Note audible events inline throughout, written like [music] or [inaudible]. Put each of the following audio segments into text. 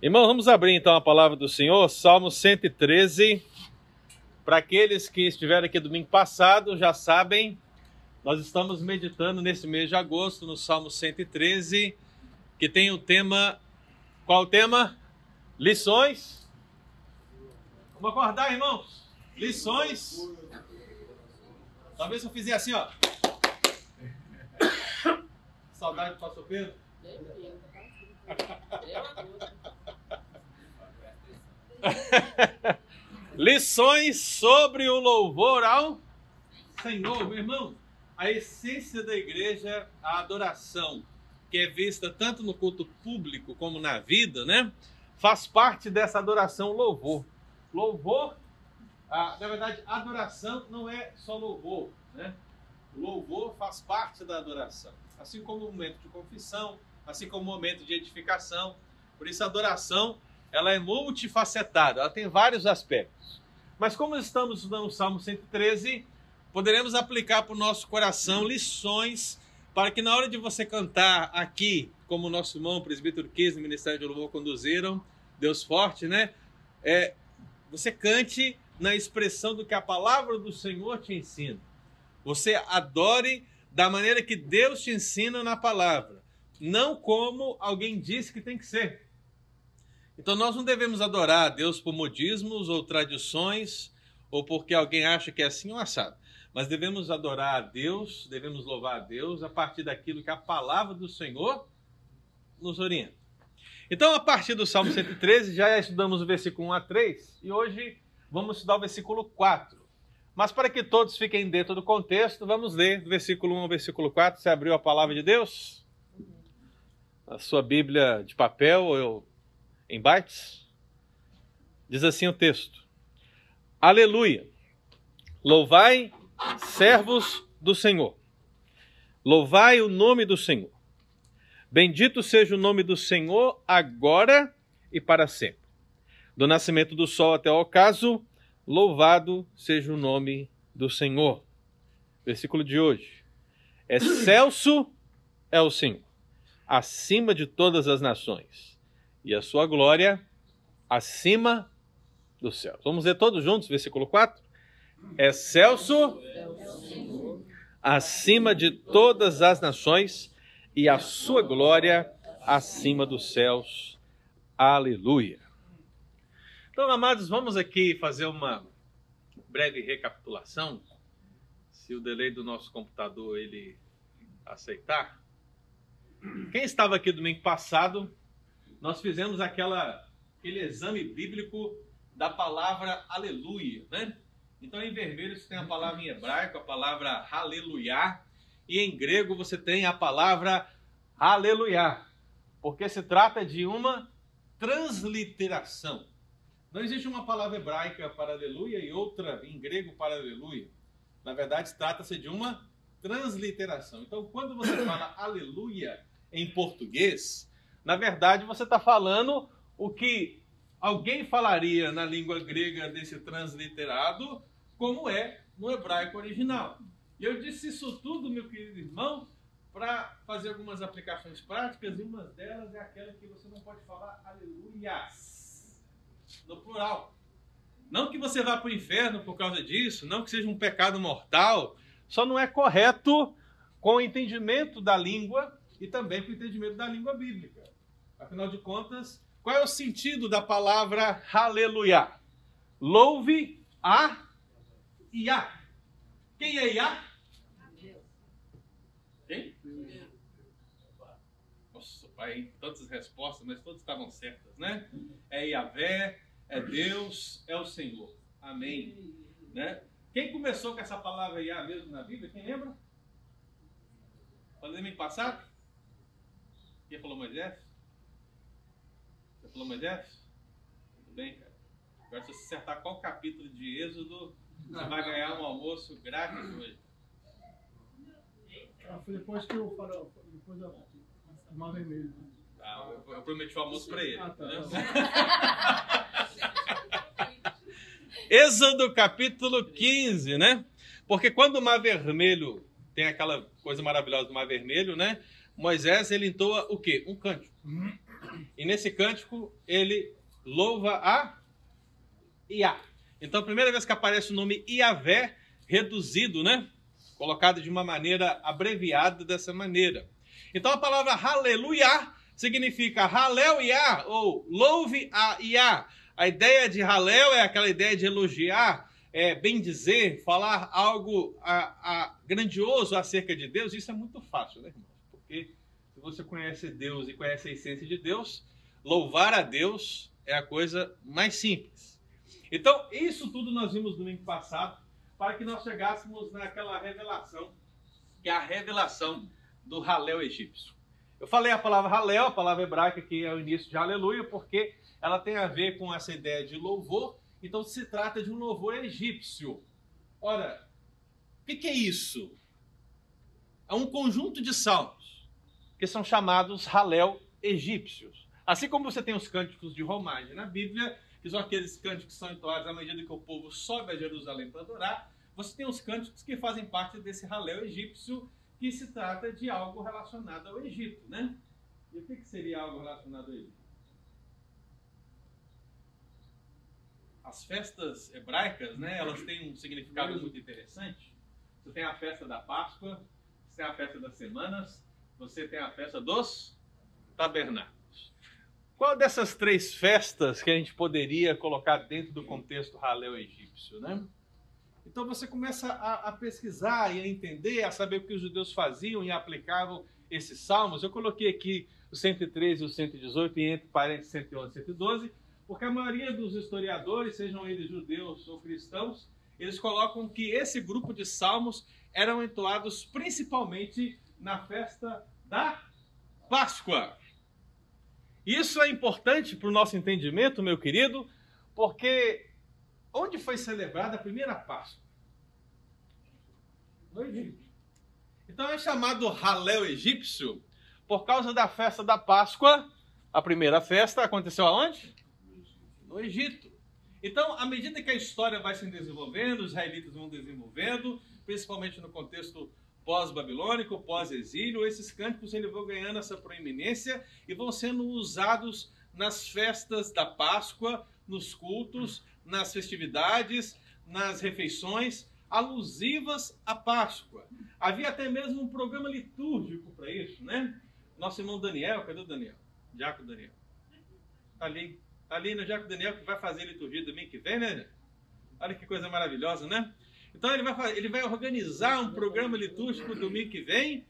Irmão, vamos abrir então a palavra do Senhor, Salmo 113. Para aqueles que estiveram aqui domingo passado, já sabem, nós estamos meditando nesse mês de agosto no Salmo 113, que tem o tema. Qual o tema? Lições. Vamos acordar, irmãos? Lições. Talvez se eu fizer assim, ó. [coughs] Saudade do pastor Pedro. [laughs] [laughs] Lições sobre o louvor ao Senhor, meu irmão. A essência da igreja, é a adoração, que é vista tanto no culto público como na vida, né? Faz parte dessa adoração louvor. Louvor, ah, na verdade, adoração não é só louvor, né? Louvor faz parte da adoração, assim como o momento de confissão, assim como o momento de edificação. Por isso, a adoração ela é multifacetada, ela tem vários aspectos. Mas como estamos estudando o Salmo 113, poderemos aplicar para o nosso coração lições para que na hora de você cantar aqui, como o nosso irmão, o presbítero Kiss, no Ministério de Louvor conduziram, Deus forte, né? É, você cante na expressão do que a palavra do Senhor te ensina. Você adore da maneira que Deus te ensina na palavra, não como alguém disse que tem que ser. Então nós não devemos adorar a Deus por modismos ou tradições ou porque alguém acha que é assim ou assado. Mas devemos adorar a Deus, devemos louvar a Deus a partir daquilo que a palavra do Senhor nos orienta. Então, a partir do Salmo 113, já estudamos o versículo 1 a 3 e hoje vamos estudar o versículo 4. Mas para que todos fiquem dentro do contexto, vamos ler do versículo 1 ao versículo 4. Você abriu a palavra de Deus? A sua Bíblia de papel ou em bytes. Diz assim o texto: Aleluia! Louvai, servos do Senhor. Louvai o nome do Senhor. Bendito seja o nome do Senhor agora e para sempre. Do nascimento do sol até o ocaso, louvado seja o nome do Senhor. Versículo de hoje. Excelso é o Senhor, acima de todas as nações e a sua glória acima dos céus. Vamos ler todos juntos, versículo 4. Excelso acima de todas as nações e a sua glória acima dos céus. Aleluia. Então, amados, vamos aqui fazer uma breve recapitulação. Se o delay do nosso computador ele aceitar. Quem estava aqui domingo passado nós fizemos aquela, aquele exame bíblico da palavra aleluia, né? Então em vermelho você tem a palavra em hebraico, a palavra aleluia, e em grego você tem a palavra aleluia, porque se trata de uma transliteração. Não existe uma palavra hebraica para aleluia e outra em grego para aleluia. Na verdade, trata-se de uma transliteração. Então, quando você fala aleluia em português, na verdade, você está falando o que alguém falaria na língua grega desse transliterado, como é no hebraico original. E eu disse isso tudo, meu querido irmão, para fazer algumas aplicações práticas, e uma delas é aquela que você não pode falar aleluias, no plural. Não que você vá para o inferno por causa disso, não que seja um pecado mortal, só não é correto com o entendimento da língua e também com o entendimento da língua bíblica. Afinal de contas, qual é o sentido da palavra aleluia? Louve a Iá. Quem é Iá? Quem? Nossa, pai, tantas respostas, mas todas estavam certas, né? É Yahvé, é Deus, é o Senhor. Amém. Né? Quem começou com essa palavra Iá mesmo na Bíblia? Quem lembra? Domingo passado? Quem falou Moisés? Você falou Moisés? Tudo bem, cara. Agora, se você acertar qual capítulo de Êxodo, você vai ganhar um almoço grátis hoje. Ah, foi depois que eu falei, depois da Mar Vermelho. Ah, eu, eu prometi o almoço para ele. Ah, tá, tá [laughs] [laughs] Êxodo capítulo 15, né? Porque quando o Mar Vermelho tem aquela coisa maravilhosa do Mar Vermelho, né? Moisés ele entoa o quê? Um cântico. E nesse cântico ele louva a Iá. Então, a primeira vez que aparece o nome Iavé, reduzido, né? Colocado de uma maneira abreviada dessa maneira. Então, a palavra Aleluia significa Halel Iá, ou louve a Iá. A ideia de Halel é aquela ideia de elogiar, é, bem dizer, falar algo a, a, grandioso acerca de Deus. Isso é muito fácil, né, irmãos? Porque se você conhece Deus e conhece a essência de Deus, louvar a Deus é a coisa mais simples. Então, isso tudo nós vimos no domingo passado, para que nós chegássemos naquela revelação, que é a revelação do Halel egípcio. Eu falei a palavra Halel, a palavra hebraica que é o início de aleluia, porque ela tem a ver com essa ideia de louvor, então se trata de um louvor egípcio. Ora, o que, que é isso? É um conjunto de salmos que são chamados Halel egípcios. Assim como você tem os cânticos de romagem na Bíblia, que são aqueles cânticos que são entoados à medida que o povo sobe a Jerusalém para adorar, você tem os cânticos que fazem parte desse Halel egípcio, que se trata de algo relacionado ao Egito, né? E o que, que seria algo relacionado ao Egito? As festas hebraicas, né? Elas têm um significado muito interessante. Você tem a festa da Páscoa, você tem a festa das semanas, você tem a festa dos tabernáculos. Qual dessas três festas que a gente poderia colocar dentro do contexto Halel egípcio, né? Então você começa a, a, pesquisar e a entender, a saber o que os judeus faziam e aplicavam esses salmos. Eu coloquei aqui o 113 e o 118, e entre parênteses 111 e 112, porque a maioria dos historiadores, sejam eles judeus ou cristãos, eles colocam que esse grupo de salmos eram entoados principalmente na festa da Páscoa. Isso é importante para o nosso entendimento, meu querido, porque Onde foi celebrada a primeira Páscoa? No Egito. Então é chamado Halel egípcio por causa da festa da Páscoa. A primeira festa aconteceu aonde? No Egito. Então, à medida que a história vai se desenvolvendo, os israelitas vão desenvolvendo, principalmente no contexto pós-babilônico, pós-exílio, esses cânticos eles vão ganhando essa proeminência e vão sendo usados nas festas da Páscoa, nos cultos, nas festividades, nas refeições alusivas à Páscoa. Havia até mesmo um programa litúrgico para isso, né? Nosso irmão Daniel, cadê o Daniel? Jaco Daniel. Está ali. Está ali no Jaco Daniel que vai fazer a liturgia domingo que vem, né? Olha que coisa maravilhosa, né? Então ele vai, ele vai organizar um programa litúrgico domingo que vem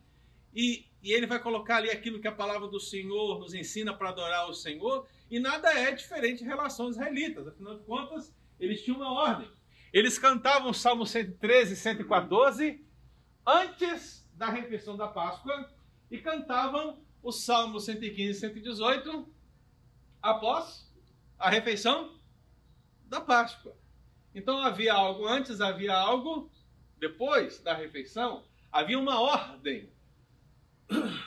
e, e ele vai colocar ali aquilo que a palavra do Senhor nos ensina para adorar o Senhor e nada é diferente em relação aos israelitas. Afinal de contas, eles tinham uma ordem. Eles cantavam o Salmo 113 e 114 antes da refeição da Páscoa e cantavam o Salmo 115 e 118 após a refeição da Páscoa. Então havia algo antes, havia algo depois da refeição, havia uma ordem.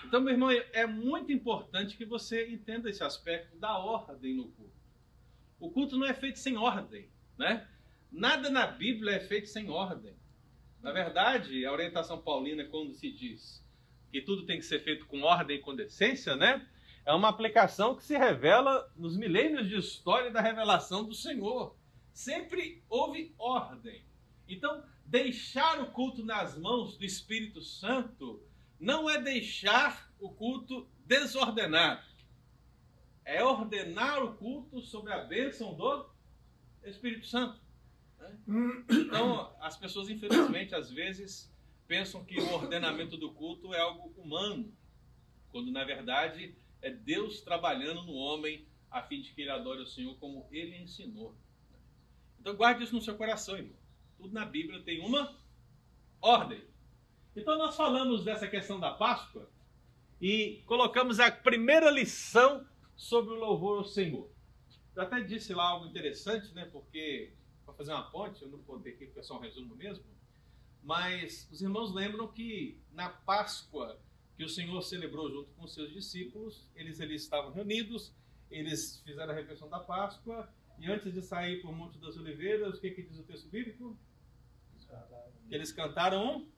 Então, meu irmão, é muito importante que você entenda esse aspecto da ordem no culto. O culto não é feito sem ordem, né? Nada na Bíblia é feito sem ordem. Na verdade, a orientação paulina, quando se diz que tudo tem que ser feito com ordem e com decência, né? É uma aplicação que se revela nos milênios de história da revelação do Senhor. Sempre houve ordem. Então, deixar o culto nas mãos do Espírito Santo não é deixar o culto desordenado. É ordenar o culto sobre a bênção do Espírito Santo. Né? Então, as pessoas, infelizmente, às vezes pensam que o ordenamento do culto é algo humano, quando na verdade é Deus trabalhando no homem a fim de que ele adore o Senhor como ele ensinou. Então, guarde isso no seu coração, irmão. Tudo na Bíblia tem uma ordem. Então nós falamos dessa questão da Páscoa e colocamos a primeira lição sobre o louvor ao Senhor. Eu até disse lá algo interessante, né? Porque para fazer uma ponte, eu não vou ter aqui porque é só um resumo mesmo. Mas os irmãos lembram que na Páscoa que o Senhor celebrou junto com os seus discípulos, eles eles estavam reunidos, eles fizeram a refeição da Páscoa e antes de sair o Monte das Oliveiras, o que, que diz o texto bíblico? Eles cantaram um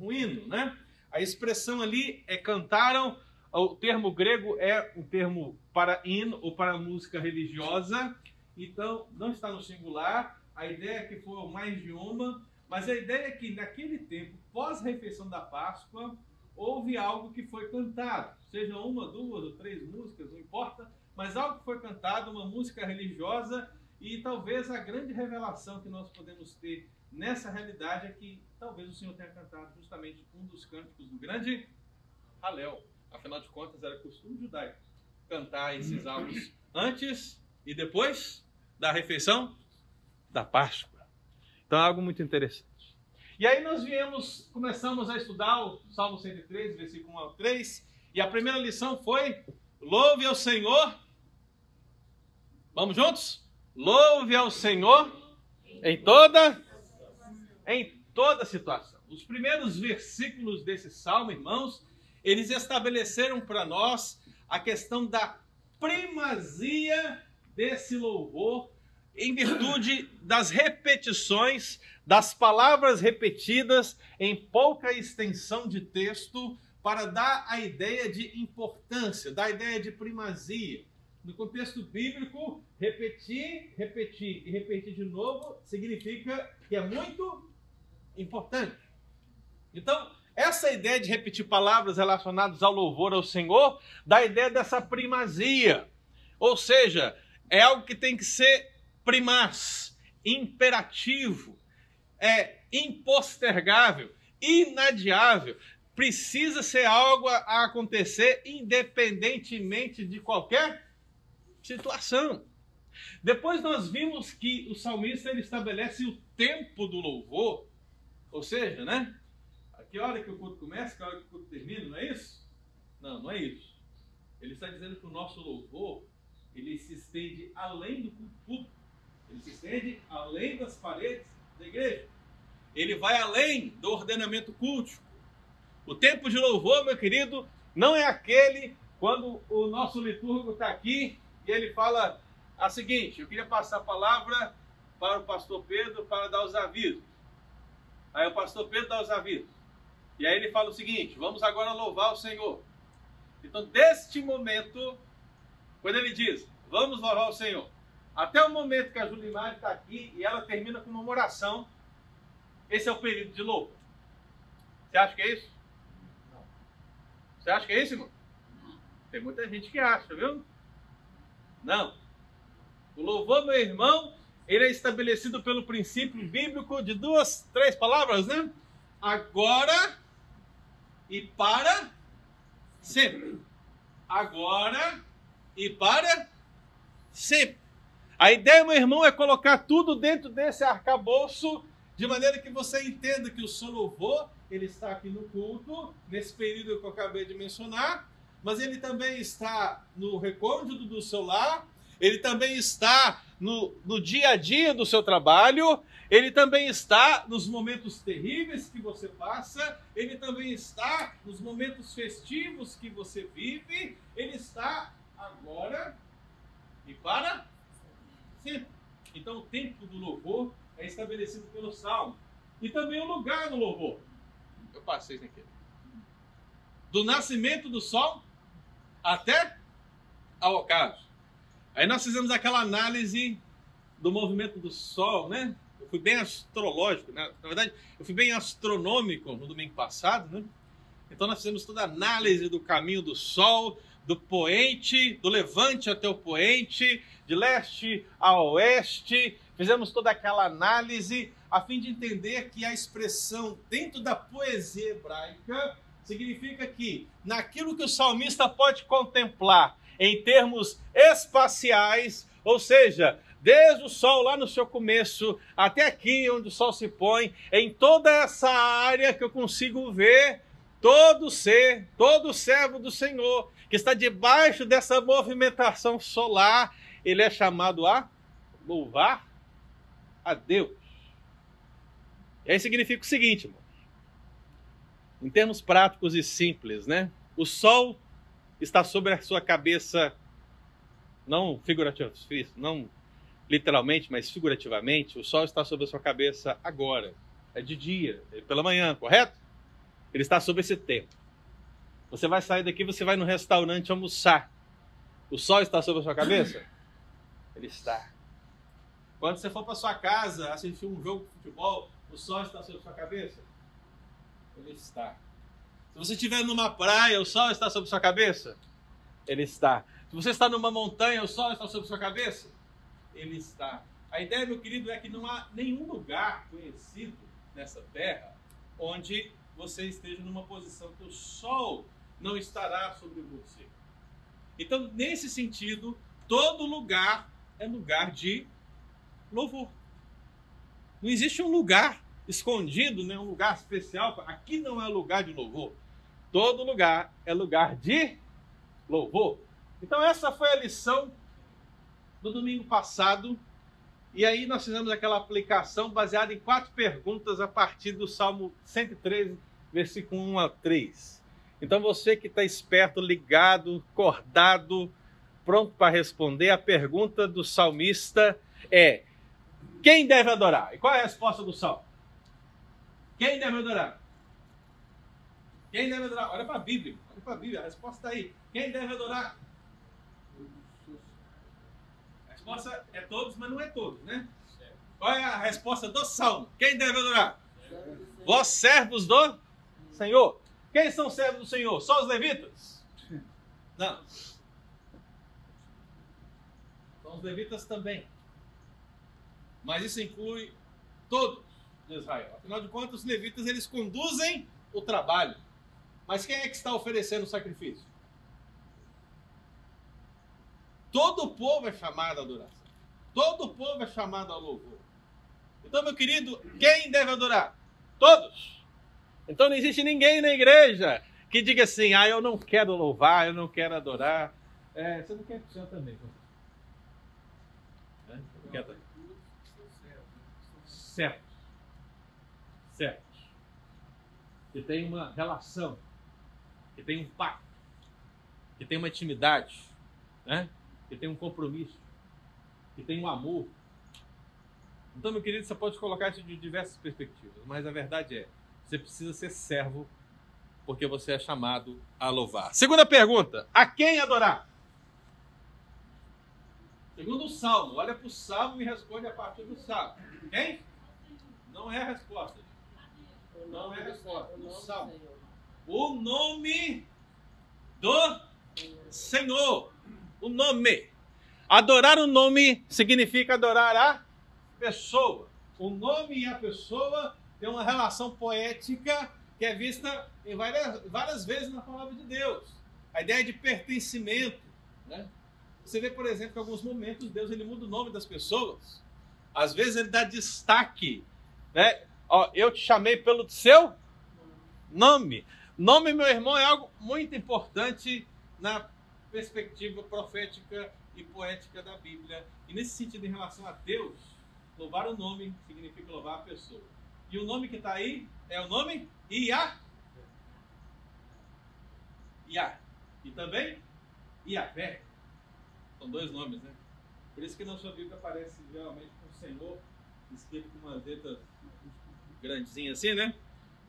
um hino, né? A expressão ali é cantaram o termo grego é um termo para hino ou para música religiosa, então não está no singular. A ideia é que foi mais de uma, mas a ideia é que naquele tempo, pós-refeição da Páscoa, houve algo que foi cantado, seja uma, duas ou três músicas, não importa, mas algo que foi cantado, uma música religiosa, e talvez a grande revelação que nós podemos ter nessa realidade é que talvez o Senhor tenha cantado justamente um dos cânticos do grande Halel. Afinal de contas, era costume judaico cantar esses álbuns antes e depois da refeição da Páscoa. Então é algo muito interessante. E aí nós viemos, começamos a estudar o Salmo 103, versículo 1 ao 3, e a primeira lição foi: louve ao Senhor. Vamos juntos? Louve ao Senhor em toda em toda situação. Os primeiros versículos desse salmo, irmãos, eles estabeleceram para nós a questão da primazia desse louvor em virtude das repetições, das palavras repetidas em pouca extensão de texto, para dar a ideia de importância, dar a ideia de primazia. No contexto bíblico, repetir, repetir e repetir de novo significa que é muito importante. Então, essa ideia de repetir palavras relacionadas ao louvor ao Senhor dá a ideia dessa primazia. Ou seja, é algo que tem que ser primaz, imperativo, é impostergável, inadiável. Precisa ser algo a acontecer independentemente de qualquer situação. Depois nós vimos que o salmista ele estabelece o tempo do louvor, ou seja, né? que hora que o culto começa, que hora que o culto termina, não é isso? Não, não é isso. Ele está dizendo que o nosso louvor, ele se estende além do culto público. Ele se estende além das paredes da igreja. Ele vai além do ordenamento cultico. O tempo de louvor, meu querido, não é aquele quando o nosso liturgo está aqui e ele fala a seguinte: eu queria passar a palavra para o pastor Pedro para dar os avisos. Aí o pastor Pedro dá os avisos. E aí ele fala o seguinte: vamos agora louvar o Senhor. Então, deste momento, quando ele diz, vamos louvar o Senhor, até o momento que a Julimar está aqui e ela termina com uma oração, esse é o período de louvor. Você acha que é isso? Não. Você acha que é isso, irmão? Tem muita gente que acha, viu? Não. O louvor, meu irmão, ele é estabelecido pelo princípio bíblico de duas, três palavras, né? Agora e para sempre. Agora e para sempre. A ideia, meu irmão, é colocar tudo dentro desse arcabouço, de maneira que você entenda que o seu louvor, ele está aqui no culto, nesse período que eu acabei de mencionar, mas ele também está no recôndito do seu lar, ele também está no, no dia a dia do seu trabalho, ele também está nos momentos terríveis que você passa, ele também está nos momentos festivos que você vive, ele está agora e para sempre. Então o tempo do louvor é estabelecido pelo salmo. E também o lugar do louvor. Eu passei aqui. Do nascimento do sol até ao ocaso. Aí nós fizemos aquela análise do movimento do sol, né? fui bem astrológico, né? na verdade, eu fui bem astronômico no domingo passado, né? Então nós fizemos toda a análise do caminho do Sol, do poente, do levante até o poente, de leste a oeste, fizemos toda aquela análise a fim de entender que a expressão dentro da poesia hebraica significa que naquilo que o salmista pode contemplar em termos espaciais, ou seja, desde o sol lá no seu começo até aqui onde o sol se põe, em toda essa área que eu consigo ver todo ser, todo servo do Senhor que está debaixo dessa movimentação solar, ele é chamado a louvar a Deus. E aí significa o seguinte, irmão. Em termos práticos e simples, né? O sol está sobre a sua cabeça, não figurativamente, não literalmente, mas figurativamente, o sol está sobre a sua cabeça agora. É de dia, é pela manhã, correto? Ele está sobre esse tempo. Você vai sair daqui, você vai no restaurante almoçar. O sol está sobre a sua cabeça? Ele está. Quando você for para sua casa assistir um jogo de futebol, o sol está sobre a sua cabeça? Ele está. Se você estiver numa praia, o sol está sobre sua cabeça? Ele está. Se você está numa montanha, o sol está sobre sua cabeça? Ele está. A ideia, meu querido, é que não há nenhum lugar conhecido nessa terra onde você esteja numa posição que o sol não estará sobre você. Então, nesse sentido, todo lugar é lugar de louvor. Não existe um lugar escondido, né, um lugar especial. Aqui não é lugar de louvor. Todo lugar é lugar de louvor. Então, essa foi a lição do domingo passado. E aí nós fizemos aquela aplicação baseada em quatro perguntas a partir do Salmo 113, versículo 1 a 3. Então você que está esperto, ligado, acordado, pronto para responder, a pergunta do salmista é: quem deve adorar? E qual é a resposta do salmo? Quem deve adorar? Quem deve adorar? Olha para a Bíblia, olha para a Bíblia, a resposta está aí. Quem deve adorar? A resposta é todos, mas não é todos, né? Qual é a resposta do salmo? Quem deve adorar? Vós servos do Senhor. Quem são servos do Senhor? Só os levitas? Não. São os levitas também. Mas isso inclui todos de Israel. Afinal de contas, os levitas eles conduzem o trabalho. Mas quem é que está oferecendo o sacrifício? Todo o povo é chamado à adoração. Todo o povo é chamado ao louvor. Então, meu querido, quem deve adorar? Todos. Então não existe ninguém na igreja que diga assim: ah, eu não quero louvar, eu não quero adorar. É, você não quer puxar também. Não quer também. Certo. Que tem uma relação, que tem um pacto, que tem uma intimidade, né? que tem um compromisso, que tem um amor. Então, meu querido, você pode colocar isso de diversas perspectivas, mas a verdade é você precisa ser servo porque você é chamado a louvar. Segunda pergunta: a quem adorar? Segundo o Salmo, olha para o Salmo e responde a partir do Salmo. Quem? Não é a resposta. Não é a resposta. O Salmo. O nome do Senhor. O nome. Adorar o nome significa adorar a pessoa. O nome e a pessoa tem uma relação poética que é vista em várias, várias vezes na palavra de Deus. A ideia de pertencimento. Né? Você vê, por exemplo, que em alguns momentos Deus ele muda o nome das pessoas. Às vezes ele dá destaque. Né? Ó, eu te chamei pelo seu nome. Nome, meu irmão, é algo muito importante na perspectiva profética e poética da Bíblia. E nesse sentido, em relação a Deus, louvar o nome significa louvar a pessoa. E o nome que está aí é o nome Ia. Ia. E também Iavé. São dois nomes, né? Por isso que na sua Bíblia aparece geralmente com o Senhor escrito com umas letras grandezinhas assim, né?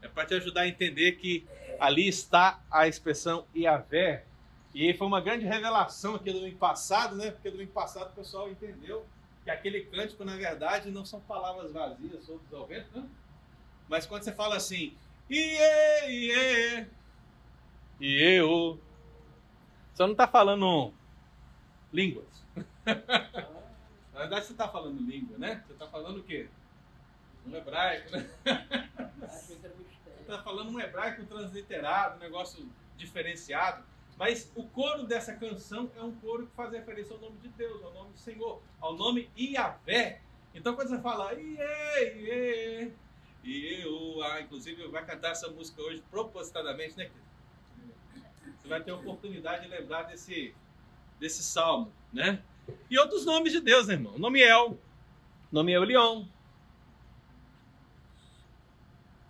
É para te ajudar a entender que ali está a expressão Iavé. E foi uma grande revelação aqui do domingo passado, né? Porque domingo passado o pessoal entendeu que aquele cântico, na verdade, não são palavras vazias, soltas ao vento, né? Mas quando você fala assim, iê, iê, e você não está falando línguas. [laughs] Na verdade, você está falando língua, né? Você está falando o quê? Um hebraico, né? Está falando um hebraico transliterado, um negócio diferenciado. Mas o coro dessa canção é um coro que faz referência ao nome de Deus, ao nome do Senhor, ao nome Iavé. Então, quando você fala, iê, iê, eu, ah, inclusive, vai cantar essa música hoje propositadamente, né, Você vai ter a oportunidade de lembrar desse, desse salmo, né? E outros nomes de Deus, né, irmão? Nome El, nome El Leon.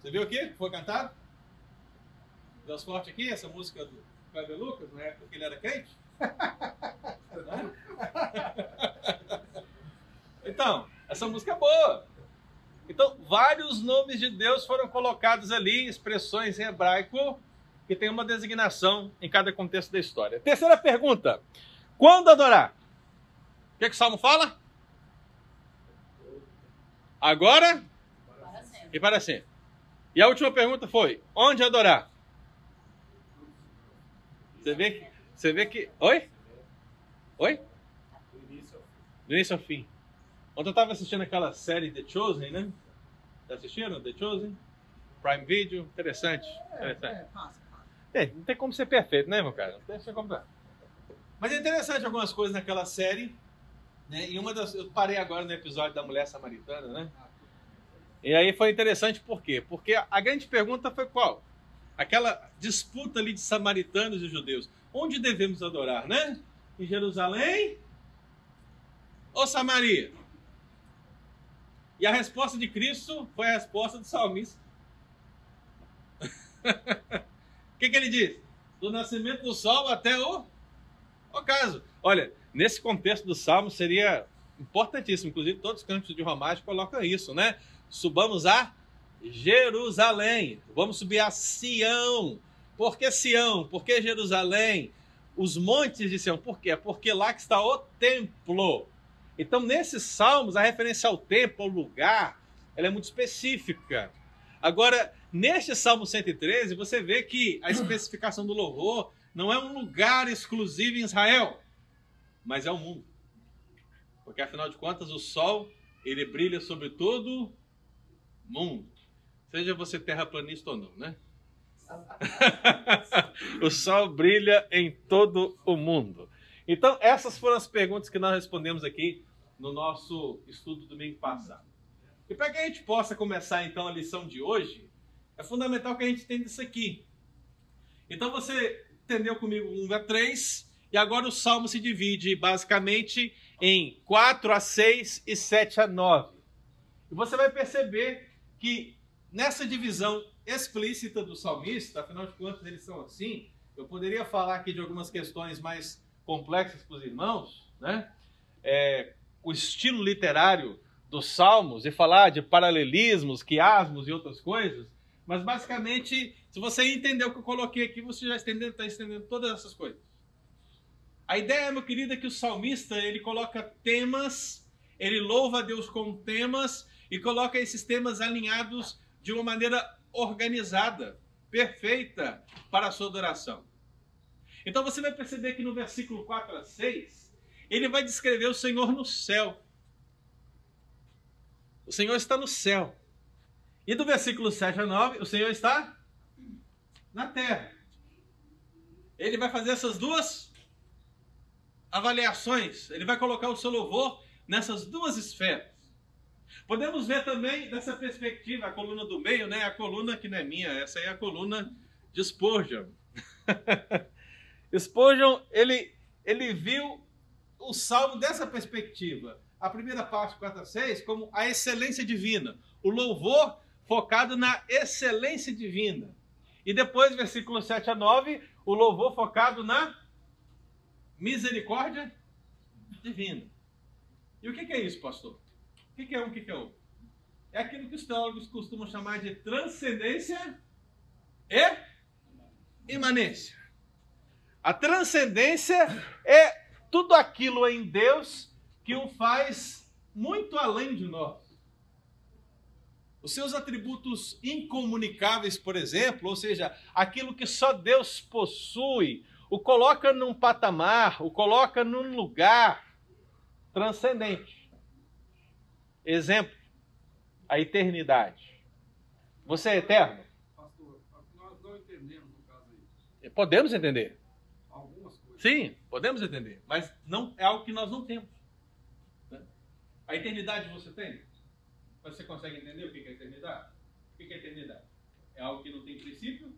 Você viu aqui? Foi cantado? Deus forte aqui, essa música do Cleber Lucas, na época que ele era crente. [laughs] então, essa música é boa. Então, vários nomes de Deus foram colocados ali, expressões em hebraico, que tem uma designação em cada contexto da história. Terceira pergunta: quando adorar? O que, que o Salmo fala? Agora Para e para sempre. E a última pergunta foi: onde adorar? Você vê que. Você vê que. Oi? Oi? Do início ao fim. Ontem eu estava assistindo aquela série The Chosen, né? Já assistiram? The Chosen? Prime Video? Interessante. interessante. É, passa, passa. É, não tem como ser perfeito, né, meu cara? Não tem como dar. Mas é interessante algumas coisas naquela série. Né? E uma das. Eu parei agora no episódio da mulher samaritana, né? E aí foi interessante por quê? Porque a grande pergunta foi qual? Aquela disputa ali de samaritanos e judeus. Onde devemos adorar, né? Em Jerusalém ou Samaria? E a resposta de Cristo foi a resposta do salmista. [laughs] O que, que ele diz? Do nascimento do sol até o ocaso. Olha, nesse contexto do salmo seria importantíssimo, inclusive todos os cantos de romagem colocam isso, né? Subamos a Jerusalém. Vamos subir a Sião. Por que Sião? Por que Jerusalém? Os montes de Sião. Por quê? Porque lá que está o templo. Então, nesses salmos, a referência ao templo, ao lugar, ela é muito específica. Agora, neste Salmo 113, você vê que a especificação do louvor não é um lugar exclusivo em Israel, mas é o mundo. Porque, afinal de contas, o sol, ele brilha sobre todo mundo. Seja você terraplanista ou não, né? [laughs] o sol brilha em todo o mundo. Então, essas foram as perguntas que nós respondemos aqui no nosso estudo do domingo passado. E para que a gente possa começar então a lição de hoje, é fundamental que a gente entenda isso aqui. Então você entendeu comigo 1 a 3, e agora o salmo se divide basicamente em 4 a 6 e 7 a 9. E você vai perceber que nessa divisão explícita do salmista, afinal de contas eles são assim, eu poderia falar aqui de algumas questões mais complexas para os irmãos, né? É, o estilo literário dos salmos e falar de paralelismos, quiasmos e outras coisas, mas basicamente, se você entender o que eu coloquei aqui, você já está entendendo, está entendendo todas essas coisas. A ideia, meu querido, é que o salmista ele coloca temas, ele louva a Deus com temas e coloca esses temas alinhados de uma maneira organizada, perfeita para a sua adoração. Então você vai perceber que no versículo 4 a 6, ele vai descrever o Senhor no céu. O Senhor está no céu. E do versículo 7 a 9, o Senhor está na terra. Ele vai fazer essas duas avaliações. Ele vai colocar o seu louvor nessas duas esferas. Podemos ver também dessa perspectiva a coluna do meio, né? A coluna que não é minha, essa aí é a coluna de Spurgeon. [laughs] Spurgeon, ele, ele viu o salmo dessa perspectiva. A primeira parte, 4 a 6, como a excelência divina. O louvor focado na excelência divina. E depois, versículo 7 a 9, o louvor focado na misericórdia divina. E o que é isso, pastor? O que é um, o que é outro? É aquilo que os teólogos costumam chamar de transcendência e imanência. A transcendência é tudo aquilo em Deus que o faz muito além de nós. Os seus atributos incomunicáveis, por exemplo, ou seja, aquilo que só Deus possui, o coloca num patamar, o coloca num lugar transcendente. Exemplo, a eternidade. Você é eterno? Pastor, nós não entendemos no caso aí. Podemos entender. Algumas coisas. Sim, podemos entender, mas não é algo que nós não temos. né? A eternidade você tem? Você consegue entender o que é eternidade? O que é eternidade? É algo que não tem princípio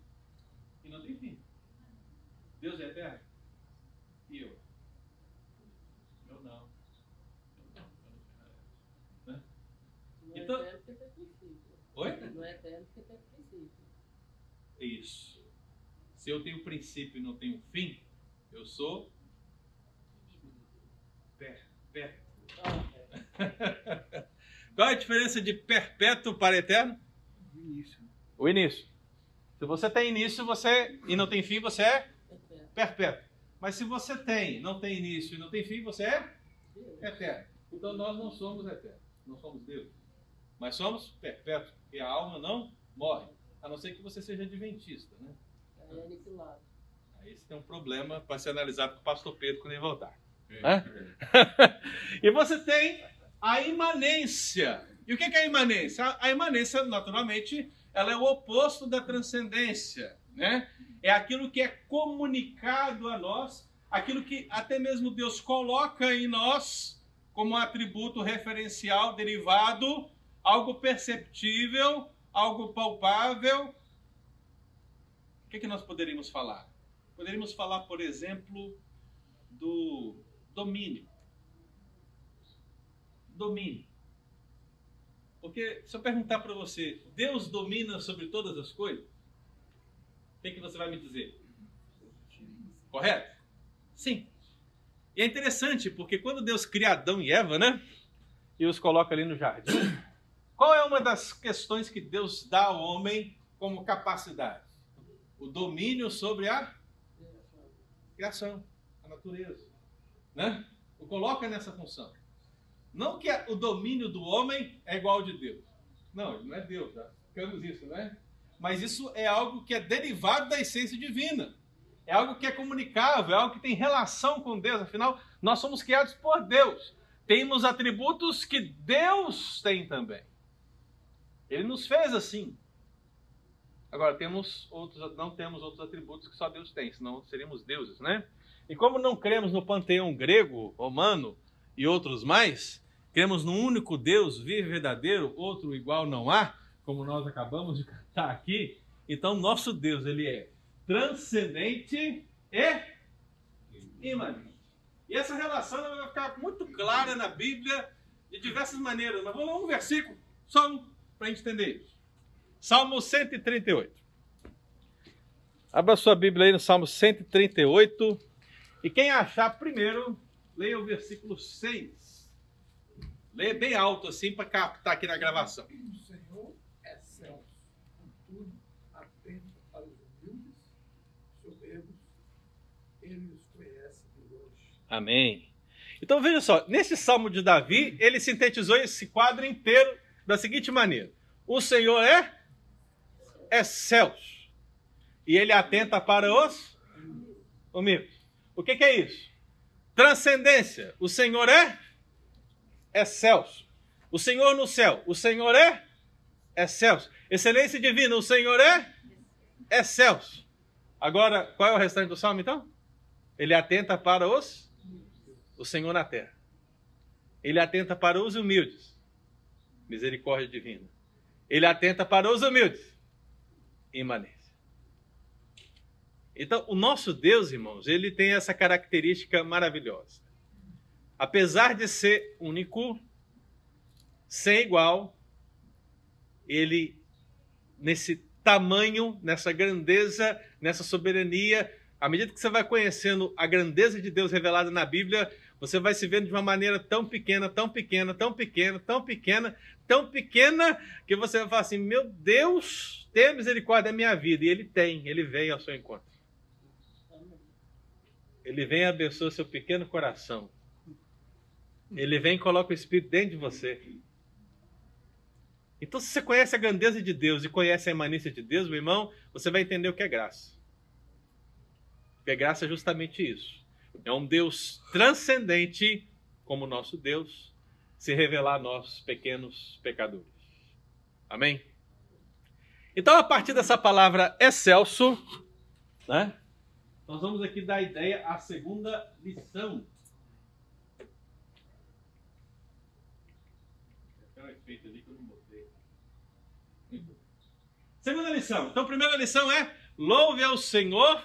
e não tem fim. Deus é eterno? E? Eu não. Eu não. Eu não. Né? Não é Então- eterno porque tem princípio. Oi? Não é eterno porque tem princípio. Isso. Se eu tenho princípio e não tenho fim, eu sou perpétuo. Qual é a diferença de perpétuo para eterno? No início. O início. Se você tem início você e não tem fim, você é perpétuo. Mas se você tem, não tem início e não tem fim, você é eterno. Então nós não somos eternos, não somos Deus. Mas somos perpétuos, porque a alma não morre. A não ser que você seja adventista, né? Aí é aniquilado. Aí você tem um problema para ser analisado com o pastor Pedro quando ele voltar. É. [laughs] e você tem a imanência. E o que que é a imanência? A imanência, naturalmente, ela é o oposto da transcendência, né? É aquilo que é comunicado a nós, aquilo que até mesmo Deus coloca em nós como atributo referencial derivado, algo perceptível, algo palpável. O que que nós poderíamos falar? Poderíamos falar, por exemplo, do domínio. Domínio. Porque se eu perguntar para você, Deus domina sobre todas as coisas? O que, que você vai me dizer? Correto? Sim. E é interessante, porque quando Deus cria Adão e Eva, né? E os coloca ali no jardim, qual é uma das questões que Deus dá ao homem como capacidade? O domínio sobre a criação, a natureza. Né? O coloca nessa função. Não que o domínio do homem é igual ao de Deus. Não, ele não é Deus, já ficamos isso, né? Mas isso é algo que é derivado da essência divina. É algo que é comunicável, é algo que tem relação com Deus. Afinal, nós somos criados por Deus. Temos atributos que Deus tem também. Ele nos fez assim. Agora temos outros, não temos outros atributos que só Deus tem, senão seríamos deuses, né? E como não cremos no panteão grego, romano e outros mais, cremos num único Deus, vivo verdadeiro, outro igual não há, como nós acabamos de cantar aqui. Então nosso Deus, ele é transcendente e imanente. E essa relação ela vai ficar muito clara na Bíblia de diversas maneiras. Mas vamos um versículo, só um, para a gente entender isso. Salmo 138. Abra sua Bíblia aí no Salmo 138. E quem achar primeiro, leia o versículo 6. Leia bem alto assim para captar aqui na gravação. O Senhor é céu, contudo, atento para os humildes, soberbos, ele os conhece de longe. Amém. Então veja só, nesse salmo de Davi, ele sintetizou esse quadro inteiro da seguinte maneira: O Senhor é é céus e ele atenta para os humildes. O que, que é isso? Transcendência. O Senhor é é céus. O Senhor no céu. O Senhor é é céus. Excelência divina. O Senhor é é céus. Agora, qual é o restante do salmo então? Ele atenta para os o Senhor na terra. Ele atenta para os humildes. Misericórdia divina. Ele atenta para os humildes. Imanência. Então, o nosso Deus, irmãos, ele tem essa característica maravilhosa. Apesar de ser único, sem igual, ele, nesse tamanho, nessa grandeza, nessa soberania, à medida que você vai conhecendo a grandeza de Deus revelada na Bíblia, você vai se vendo de uma maneira tão pequena, tão pequena, tão pequena, tão pequena, tão pequena, que você vai falar assim: meu Deus, tenha misericórdia da minha vida. E ele tem, ele vem ao seu encontro. Ele vem e abençoa seu pequeno coração. Ele vem e coloca o Espírito dentro de você. Então, se você conhece a grandeza de Deus e conhece a imanência de Deus, meu irmão, você vai entender o que é graça. Porque graça é justamente isso. É um Deus transcendente, como nosso Deus, se revelar a nós, pequenos pecadores. Amém? Então, a partir dessa palavra excelso, né? Nós vamos aqui dar ideia à segunda lição. Segunda lição. Então, a primeira lição é louve ao Senhor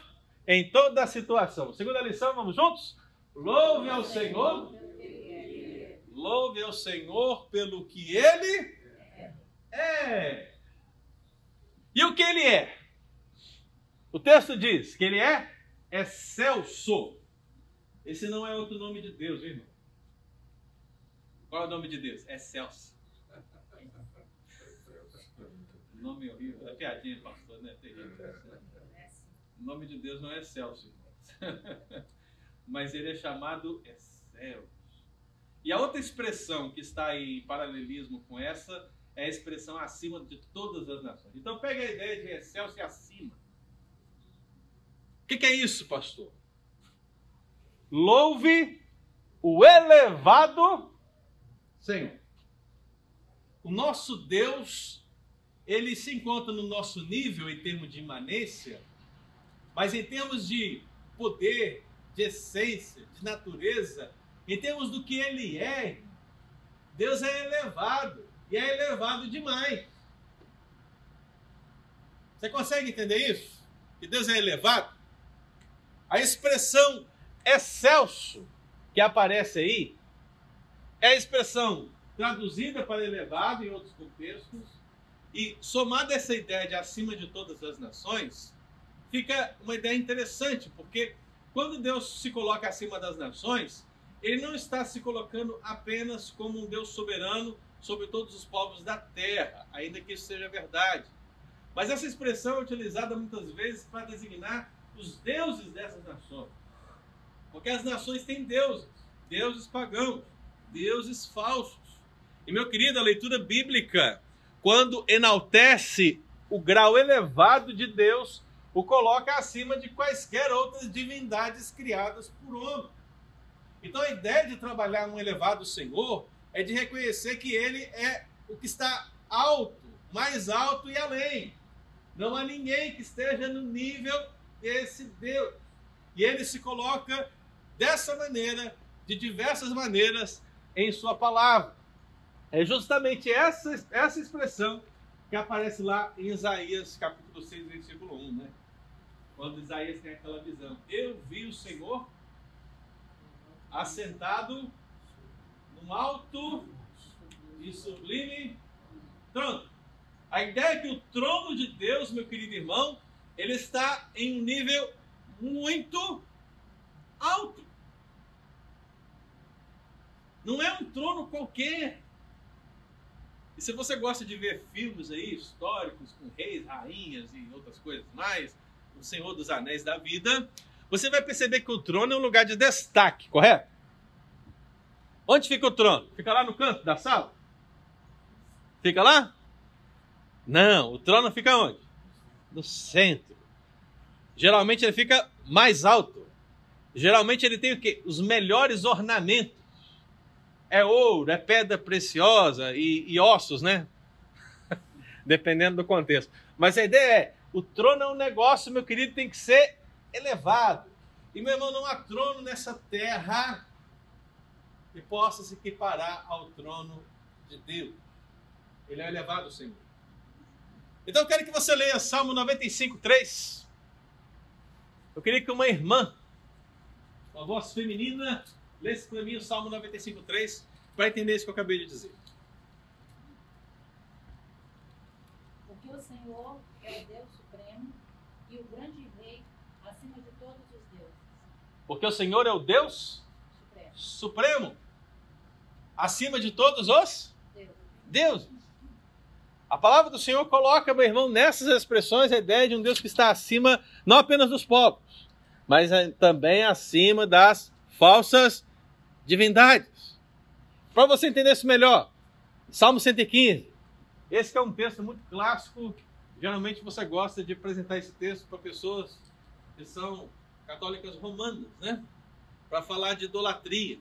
em toda a situação. Segunda lição, vamos juntos? Louve ao Senhor. Louve ao Senhor pelo que Ele é. E o que Ele é? O texto diz que Ele é excelso. Esse não é outro nome de Deus, irmão. Qual é o nome de Deus? Excelso. [laughs] Nome horrível. É piadinha, pastor, né? Terrível. O nome de Deus não é Celso, [laughs] mas ele é chamado Excelso. E a outra expressão que está em paralelismo com essa é a expressão acima de todas as nações. Então pega a ideia de excelso e acima. O que, que é isso, pastor? Louve o elevado Senhor. O nosso Deus, ele se encontra no nosso nível em termos de imanência, mas em termos de poder, de essência, de natureza, em termos do que ele é, Deus é elevado e é elevado demais. Você consegue entender isso? Que Deus é elevado? A expressão excelso que aparece aí é a expressão traduzida para elevado em outros contextos e somada essa ideia de acima de todas as nações, fica uma ideia interessante, porque quando Deus se coloca acima das nações, ele não está se colocando apenas como um Deus soberano sobre todos os povos da terra, ainda que isso seja verdade. Mas essa expressão é utilizada muitas vezes para designar os deuses dessas nações. Porque as nações têm deuses, deuses pagãos, deuses falsos. E meu querido, a leitura bíblica, quando enaltece o grau elevado de Deus, o coloca acima de quaisquer outras divindades criadas por homem. Então a ideia de trabalhar um elevado Senhor é de reconhecer que ele é o que está alto, mais alto e além. Não há ninguém que esteja no nível desse Deus. E ele se coloca dessa maneira, de diversas maneiras, em sua palavra. É justamente essa, essa expressão que aparece lá em Isaías capítulo 6, versículo 1, né? Quando Isaías tem aquela visão. Eu vi o Senhor assentado num alto e sublime trono. A ideia é que o trono de Deus, meu querido irmão, ele está em um nível muito alto. Não é um trono qualquer. E se você gosta de ver filmes aí históricos com reis, rainhas e outras coisas mais, o Senhor dos Anéis da vida, você vai perceber que o trono é um lugar de destaque, correto? Onde fica o trono? Fica lá no canto da sala? Fica lá? Não, o trono fica onde? No centro. Geralmente ele fica mais alto. Geralmente ele tem o quê? Os melhores ornamentos. É ouro, é pedra preciosa e, e ossos, né? [laughs] Dependendo do contexto. Mas a ideia é: o trono é um negócio, meu querido, tem que ser elevado. E meu irmão, não há trono nessa terra que possa se equiparar ao trono de Deus. Ele é elevado, Senhor. Então eu quero que você leia Salmo 95, 3. Eu queria que uma irmã, uma voz feminina, lesse para mim o Salmo 95, 3, para entender isso que eu acabei de dizer. Porque o Senhor é o Deus supremo e o grande rei acima de todos os deuses. Porque o Senhor é o Deus Supremo. supremo, acima de todos os Deus. deuses. A palavra do Senhor coloca, meu irmão, nessas expressões a ideia de um Deus que está acima não apenas dos povos, mas eh, também acima das falsas divindades. Para você entender isso melhor, Salmo 115. Esse é um texto muito clássico. Geralmente você gosta de apresentar esse texto para pessoas que são católicas romanas, né? Para falar de idolatria.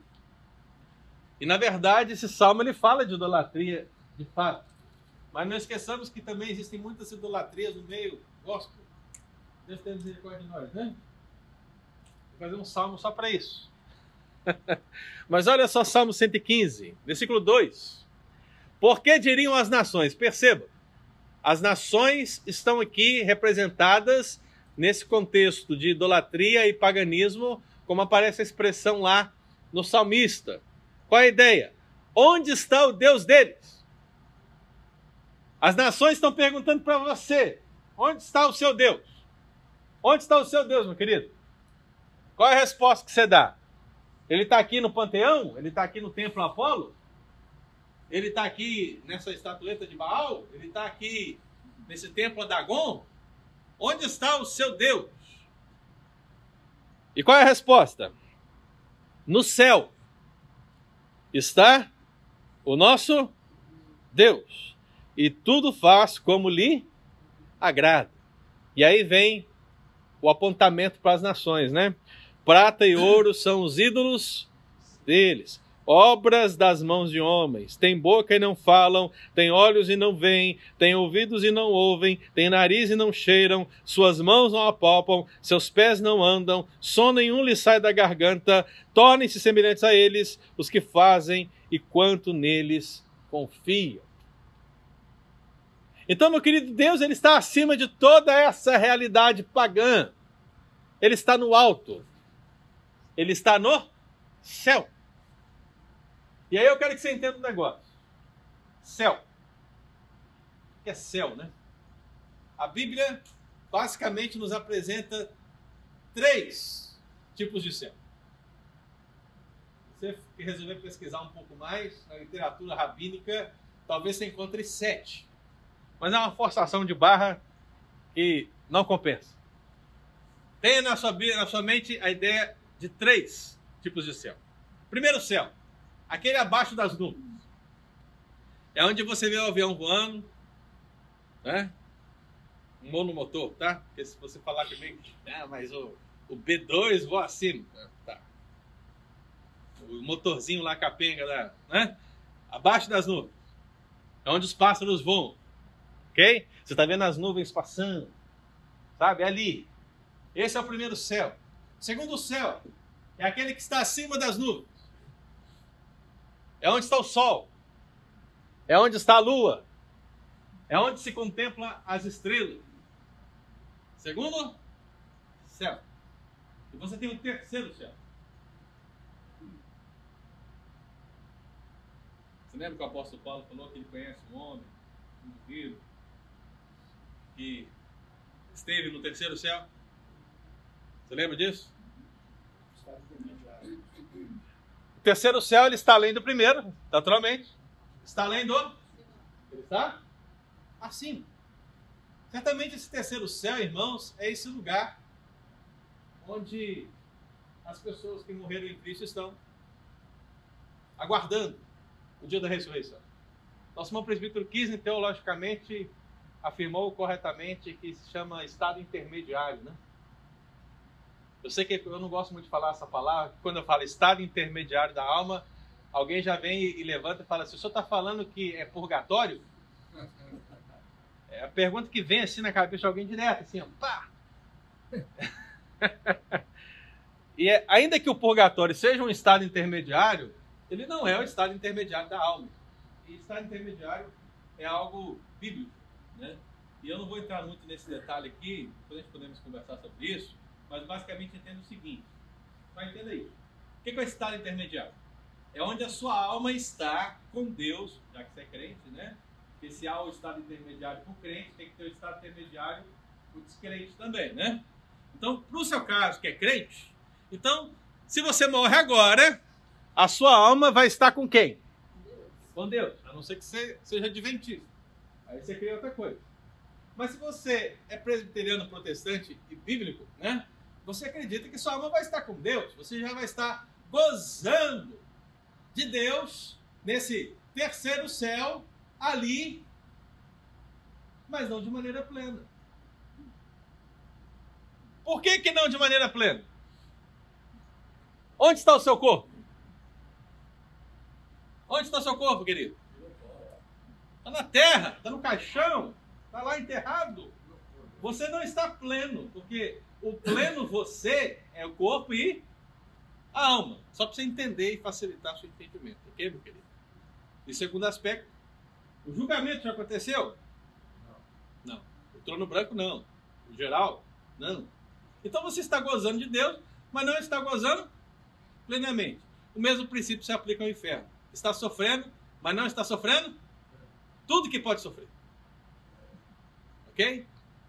E na verdade esse salmo ele fala de idolatria de fato. Mas não esqueçamos que também existem muitas idolatrias no meio gospel. Deus tem misericórdia de nós, né? Vou fazer um salmo só para isso. [laughs] Mas olha só Salmo 115, versículo 2. Por que diriam as nações? Perceba, as nações estão aqui representadas nesse contexto de idolatria e paganismo, como aparece a expressão lá no salmista. Qual a ideia? Onde está o Deus deles? As nações estão perguntando para você: onde está o seu Deus? Onde está o seu Deus, meu querido? Qual é a resposta que você dá? Ele está aqui no panteão? Ele está aqui no templo Apolo? Ele está aqui nessa estatueta de Baal? Ele está aqui nesse templo Dagon? Onde está o seu Deus? E qual é a resposta? No céu está o nosso Deus, e tudo faz como lhe agrada. E aí vem o apontamento para as nações, né? Prata e ouro são os ídolos deles obras das mãos de homens. Tem boca e não falam, tem olhos e não veem, tem ouvidos e não ouvem, tem nariz e não cheiram, suas mãos não apalpam, seus pés não andam, som nenhum lhe sai da garganta. Tornem-se semelhantes a eles os que fazem e quanto neles confiam. Então, meu querido Deus, ele está acima de toda essa realidade pagã. Ele está no alto. Ele está no céu. E aí eu quero que você entenda um negócio. Céu. O que é céu, né? A Bíblia basicamente nos apresenta três tipos de céu. Se você resolver pesquisar um pouco mais na literatura rabínica, talvez você encontre sete. Mas é uma forçação de barra que não compensa. Tenha na sua, na sua mente a ideia de três tipos de céu. Primeiro céu, aquele abaixo das nuvens. É onde você vê o avião voando, né? Um monomotor, tá? Porque se você falar comigo, ah, mas o, o B2 voa acima. Tá. O motorzinho lá capenga, né? Abaixo das nuvens. É onde os pássaros voam. Ok? Você está vendo as nuvens passando. Sabe? É ali. Esse é o primeiro céu. O segundo céu é aquele que está acima das nuvens. É onde está o sol. É onde está a lua. É onde se contempla as estrelas. Segundo, céu. E você tem o terceiro céu. Você lembra que o apóstolo Paulo falou que ele conhece um homem, um indivíduo, que esteve no terceiro céu? Você lembra disso? terceiro céu ele está além do primeiro, naturalmente. Está além do. Ele está acima. Certamente esse terceiro céu, irmãos, é esse lugar onde as pessoas que morreram em Cristo estão aguardando o dia da ressurreição. Nosso irmão presbítero Kisner, teologicamente, afirmou corretamente que se chama estado intermediário, né? Eu sei que eu não gosto muito de falar essa palavra, quando eu falo estado intermediário da alma, alguém já vem e levanta e fala assim: o senhor está falando que é purgatório? É a pergunta que vem assim na cabeça de alguém direto, assim, ó, pá! [laughs] e é, ainda que o purgatório seja um estado intermediário, ele não é o estado intermediário da alma. E estado intermediário é algo bíblico, né? E eu não vou entrar muito nesse detalhe aqui, depois a gente podemos conversar sobre isso, mas basicamente entenda o seguinte: vai entender isso. O que é o estado intermediário? É onde a sua alma está com Deus, já que você é crente, né? Porque se há o estado intermediário para o crente, tem que ter o estado intermediário para o descrente também, né? Então, para o seu caso, que é crente, então, se você morre agora, a sua alma vai estar com quem? Com Deus. A não ser que você seja adventista. Aí você cria outra coisa. Mas se você é presbiteriano, protestante e bíblico, né? Você acredita que sua alma vai estar com Deus, você já vai estar gozando de Deus nesse terceiro céu ali, mas não de maneira plena. Por que, que não de maneira plena? Onde está o seu corpo? Onde está o seu corpo, querido? Está na terra, está no caixão, está lá enterrado. Você não está pleno, porque o pleno você é o corpo e a alma. Só para você entender e facilitar seu entendimento, ok, meu querido? E segundo aspecto, o julgamento já aconteceu? Não. Não. O trono branco, não. O geral, não. Então você está gozando de Deus, mas não está gozando plenamente. O mesmo princípio se aplica ao inferno. Está sofrendo, mas não está sofrendo tudo que pode sofrer. Ok?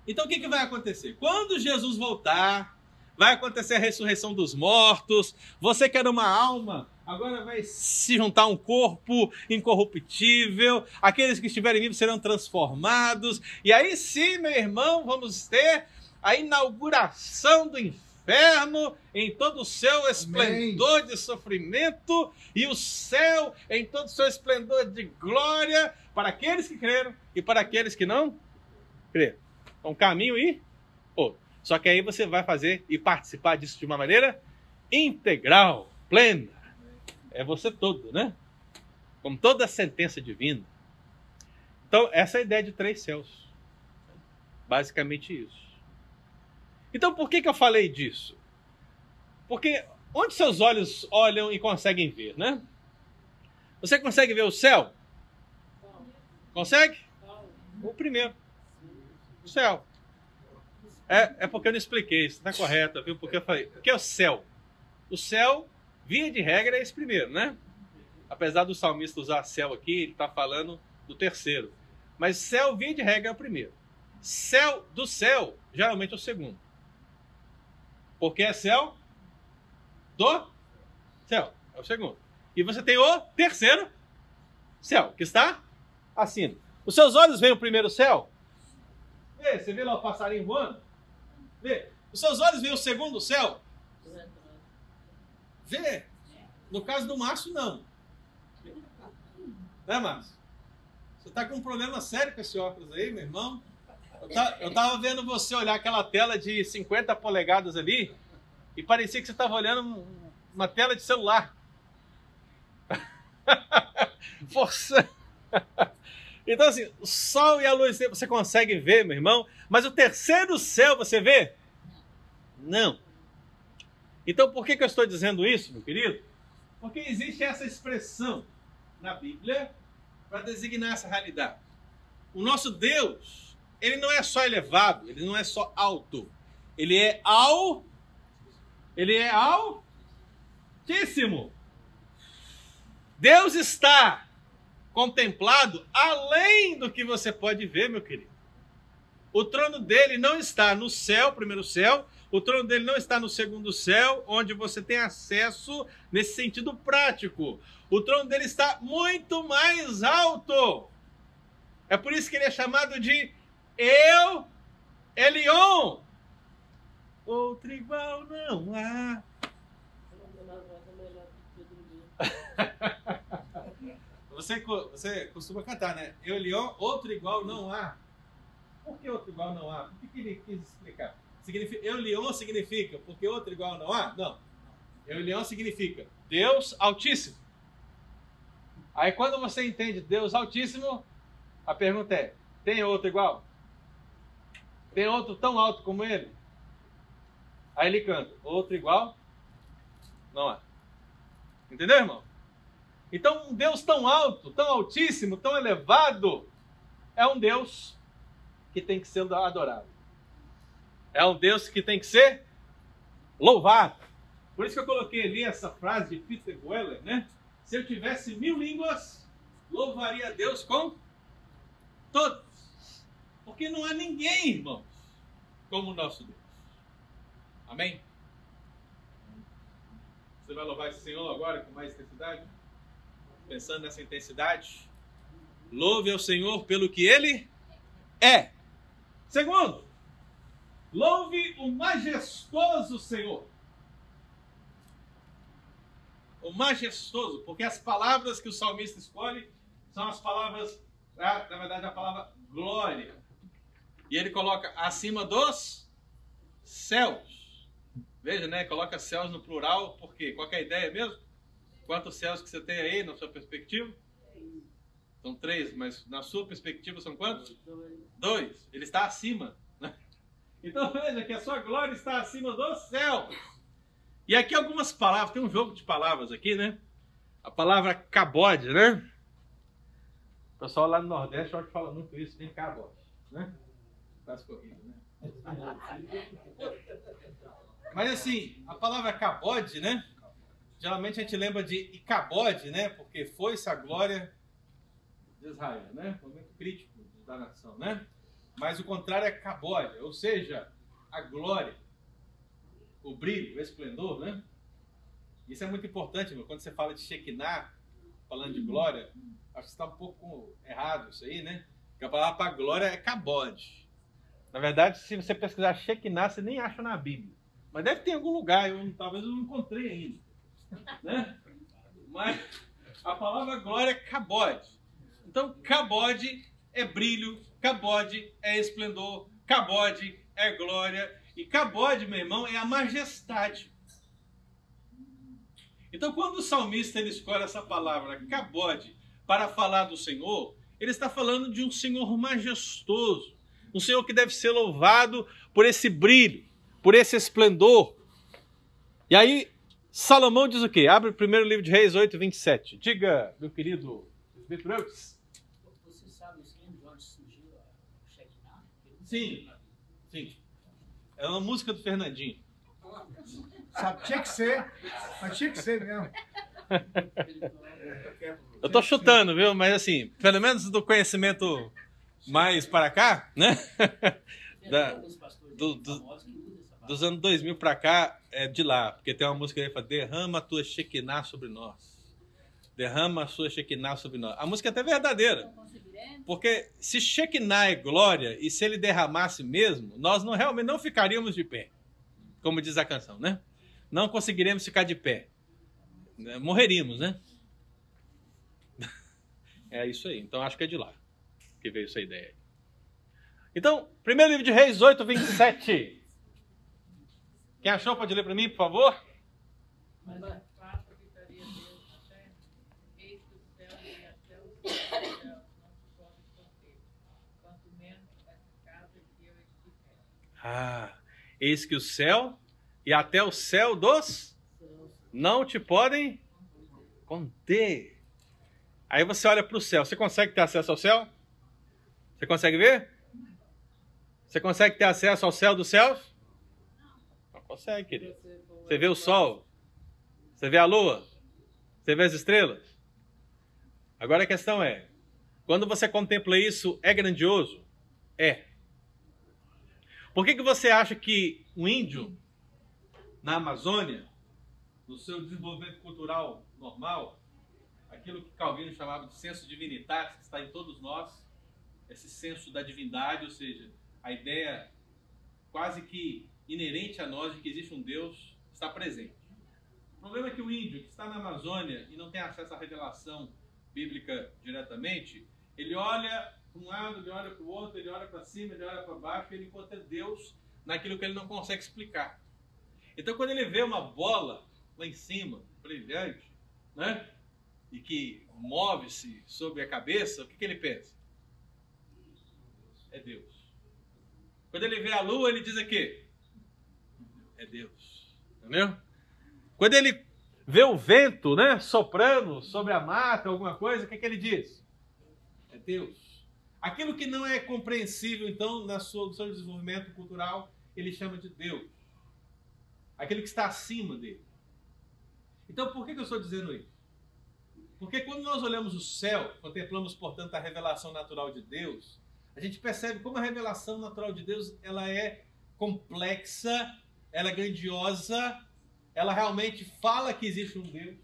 Então o que, que vai acontecer? Quando Jesus voltar, vai acontecer a ressurreição dos mortos. Você que era uma alma agora vai se juntar um corpo incorruptível, aqueles que estiverem vivos serão transformados, e aí sim, meu irmão, vamos ter a inauguração do inferno em todo o seu esplendor de sofrimento e o céu em todo o seu esplendor de glória para aqueles que creram e para aqueles que não creram. Um caminho e outro. Só que aí você vai fazer e participar disso de uma maneira integral, plena. É você todo, né? Com toda sentença divina. Então, essa é a ideia de três céus. Basicamente isso. Então, por que, que eu falei disso? Porque onde seus olhos olham e conseguem ver, né? Você consegue ver o céu? Consegue? O primeiro. Céu. É, é porque eu não expliquei, isso está correto, viu? Porque eu falei, o que é o céu? O céu, via de regra, é esse primeiro, né? Apesar do salmista usar céu aqui, ele está falando do terceiro. Mas céu, via de regra, é o primeiro. Céu do céu, geralmente é o segundo. Porque é céu do céu, é o segundo. E você tem o terceiro céu, que está acima. Os seus olhos veem o primeiro céu? Vê, você vê lá o passarinho voando? Vê. Os seus olhos veem o segundo céu? Vê. No caso do Márcio, não. Né, Márcio? Você está com um problema sério com esse óculos aí, meu irmão? Eu, tá, eu tava vendo você olhar aquela tela de 50 polegadas ali e parecia que você estava olhando uma tela de celular. [laughs] Força. Então, assim, o sol e a luz você consegue ver, meu irmão, mas o terceiro céu você vê? Não. Então, por que, que eu estou dizendo isso, meu querido? Porque existe essa expressão na Bíblia para designar essa realidade. O nosso Deus, ele não é só elevado, ele não é só alto, ele é ao ele é altíssimo. Deus está contemplado além do que você pode ver, meu querido. O trono dele não está no céu, primeiro céu, o trono dele não está no segundo céu, onde você tem acesso nesse sentido prático. O trono dele está muito mais alto. É por isso que ele é chamado de Eu Elion. Outro igual não há. [laughs] Você, você costuma cantar, né? Eu, Leon, outro igual não há. Por que outro igual não há? O que, ele quis explicar? Significa, eu, Leon significa porque outro igual não há? Não. Eu, Leon significa Deus Altíssimo. Aí quando você entende Deus Altíssimo, a pergunta é: tem outro igual? Tem outro tão alto como ele? Aí ele canta: outro igual? Não há. Entendeu, irmão? Então, um Deus tão alto, tão altíssimo, tão elevado, é um Deus que tem que ser adorado. É um Deus que tem que ser louvado. Por isso que eu coloquei ali essa frase de Peter Weller, né? Se eu tivesse mil línguas, louvaria a Deus com todas. Porque não há ninguém, irmãos, como o nosso Deus. Amém? Você vai louvar esse Senhor agora com mais intensidade? Pensando nessa intensidade. Louve ao Senhor pelo que Ele é. Segundo, louve o majestoso Senhor. O majestoso, porque as palavras que o salmista escolhe são as palavras, na verdade, a palavra glória. E ele coloca acima dos céus. Veja, né? Coloca céus no plural, por quê? Qual é a ideia mesmo? Quantos céus que você tem aí na sua perspectiva? São três, mas na sua perspectiva são quantos? Dois. Ele está acima. Né? Então veja que a sua glória está acima do céu. E aqui algumas palavras, tem um jogo de palavras aqui, né? A palavra cabode, né? O pessoal lá no Nordeste acho que fala muito isso, tem cabode, né? Quase corrido, né? [laughs] Mas assim, a palavra cabode, né? Geralmente a gente lembra de Icabode, né? Porque foi-se a glória de Israel, né? Momento crítico da nação, né? Mas o contrário é Cabode, ou seja, a glória, o brilho, o esplendor, né? Isso é muito importante, meu. Quando você fala de Shekinah, falando de glória, acho que está um pouco errado isso aí, né? Porque a palavra para glória é kabod. Na verdade, se você pesquisar Shekinah, você nem acha na Bíblia. Mas deve ter algum lugar, eu, talvez eu não encontrei ainda. Né? Mas a palavra glória é kabod. Então, kabod é brilho, kabod é esplendor, kabod é glória. E kabod, meu irmão, é a majestade. Então, quando o salmista ele escolhe essa palavra kabod para falar do Senhor, ele está falando de um Senhor majestoso, um Senhor que deve ser louvado por esse brilho, por esse esplendor. E aí, Salomão diz o quê? Abre o primeiro livro de Reis 8, 27. Diga, meu querido Betreux. Você sabe sim de onde surgiu a Shekinah? Sim, sim. É uma música do Fernandinho. Sabe, tinha que ser. Mas tinha que ser mesmo. [laughs] Eu tô chutando, viu? Mas assim, pelo menos do conhecimento mais para cá, né? [laughs] Da- do- do-. Dos anos 2000 para cá, é de lá. Porque tem uma música que fala, derrama a tua Shekinah sobre nós. Derrama a sua Shekinah sobre nós. A música é até verdadeira. Conseguiremos. Porque se Shekinah é glória, e se ele derramasse mesmo, nós não realmente não ficaríamos de pé. Como diz a canção, né? Não conseguiríamos ficar de pé. Né? Morreríamos, né? [laughs] É isso aí. Então acho que é de lá que veio essa ideia. Então, primeiro livro de Reis 8, 27. Quem achou pode ler para mim, por favor? Mas a fato Deus terra, eis que o céu e até os céus não conter, quanto menos essa casa que eu edifiquei. Ah, eis que o céu e até o céu dos não te podem conter. Aí você olha para o céu. Você consegue ter acesso ao céu? Você consegue ver? Você consegue ter acesso ao céu dos céus? Consegue, querido. Você vê o sol? Você vê a lua? Você vê as estrelas? Agora a questão é: quando você contempla isso, é grandioso? É. Por que, que você acha que um índio na Amazônia, no seu desenvolvimento cultural normal, aquilo que Calvino chamava de senso divinitatis, que está em todos nós, esse senso da divindade, ou seja, a ideia quase que inerente a nós de que existe um Deus, está presente. O problema é que o índio que está na Amazônia e não tem acesso à revelação bíblica diretamente, ele olha para um lado, ele olha para o outro, ele olha para cima, ele olha para baixo, e ele encontra Deus naquilo que ele não consegue explicar. Então, quando ele vê uma bola lá em cima, brilhante, né? E que move-se sobre a cabeça, o que, que ele pensa? É Deus. Quando ele vê a lua, ele diz o quê? É Deus. Entendeu? Quando ele vê o vento, né, soprando sobre a mata, alguma coisa, o que, que ele diz? É Deus. Aquilo que não é compreensível, então, na sua, no seu desenvolvimento cultural, ele chama de Deus. Aquilo que está acima dele. Então, por que, que eu estou dizendo isso? Porque quando nós olhamos o céu, contemplamos, portanto, a revelação natural de Deus, a gente percebe como a revelação natural de Deus ela é complexa, ela é grandiosa, ela realmente fala que existe um Deus.